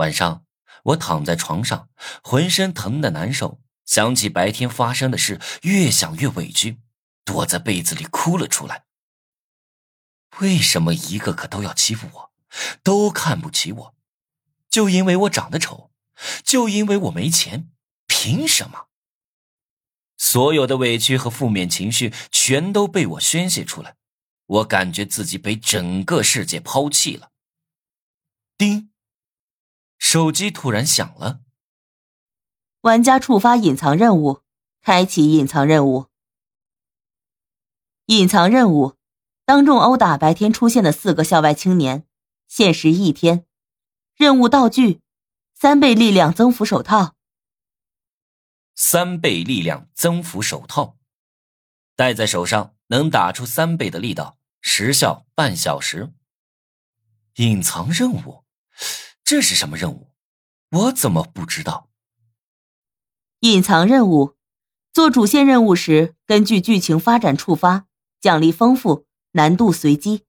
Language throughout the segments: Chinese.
晚上，我躺在床上，浑身疼的难受，想起白天发生的事，越想越委屈，躲在被子里哭了出来。为什么一个个都要欺负我，都看不起我？就因为我长得丑，就因为我没钱，凭什么？所有的委屈和负面情绪全都被我宣泄出来，我感觉自己被整个世界抛弃了。叮，手机突然响了。玩家触发隐藏任务，开启隐藏任务。隐藏任务。当众殴打白天出现的四个校外青年，限时一天。任务道具：三倍力量增幅手套。三倍力量增幅手套，戴在手上能打出三倍的力道，时效半小时。隐藏任务，这是什么任务？我怎么不知道？隐藏任务，做主线任务时根据剧情发展触发，奖励丰富。难度随机。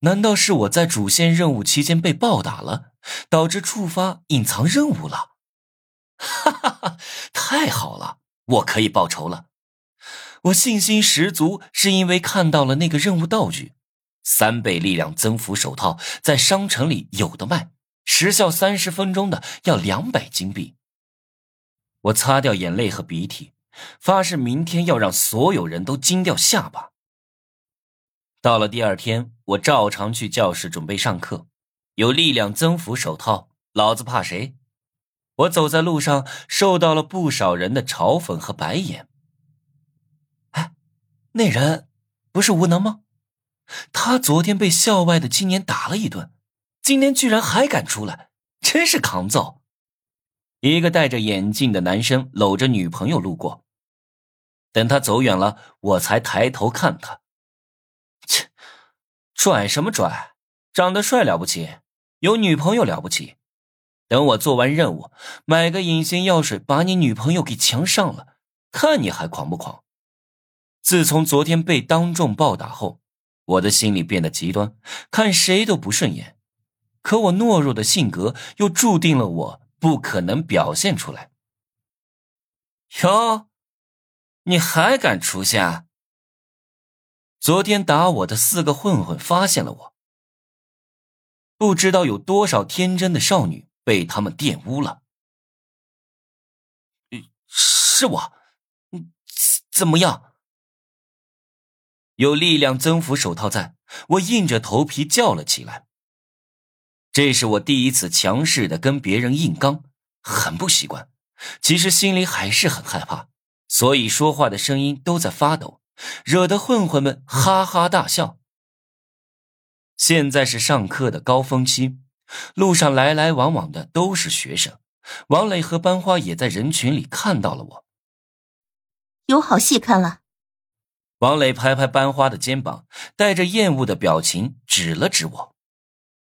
难道是我在主线任务期间被暴打了，导致触发隐藏任务了？哈哈哈！太好了，我可以报仇了。我信心十足，是因为看到了那个任务道具——三倍力量增幅手套，在商城里有的卖，时效三十分钟的要两百金币。我擦掉眼泪和鼻涕，发誓明天要让所有人都惊掉下巴。到了第二天，我照常去教室准备上课。有力量增幅手套，老子怕谁？我走在路上，受到了不少人的嘲讽和白眼。哎，那人不是无能吗？他昨天被校外的青年打了一顿，今天居然还敢出来，真是抗揍！一个戴着眼镜的男生搂着女朋友路过，等他走远了，我才抬头看他。切拽什么拽？长得帅了不起，有女朋友了不起。等我做完任务，买个隐形药水，把你女朋友给强上了，看你还狂不狂？自从昨天被当众暴打后，我的心里变得极端，看谁都不顺眼。可我懦弱的性格又注定了我不可能表现出来。哟，你还敢出现？昨天打我的四个混混发现了我，不知道有多少天真的少女被他们玷污了。是我，怎么样？有力量增幅手套在，我硬着头皮叫了起来。这是我第一次强势的跟别人硬刚，很不习惯。其实心里还是很害怕，所以说话的声音都在发抖。惹得混混们哈哈大笑。现在是上课的高峰期，路上来来往往的都是学生。王磊和班花也在人群里看到了我，有好戏看了。王磊拍拍班花的肩膀，带着厌恶的表情指了指我。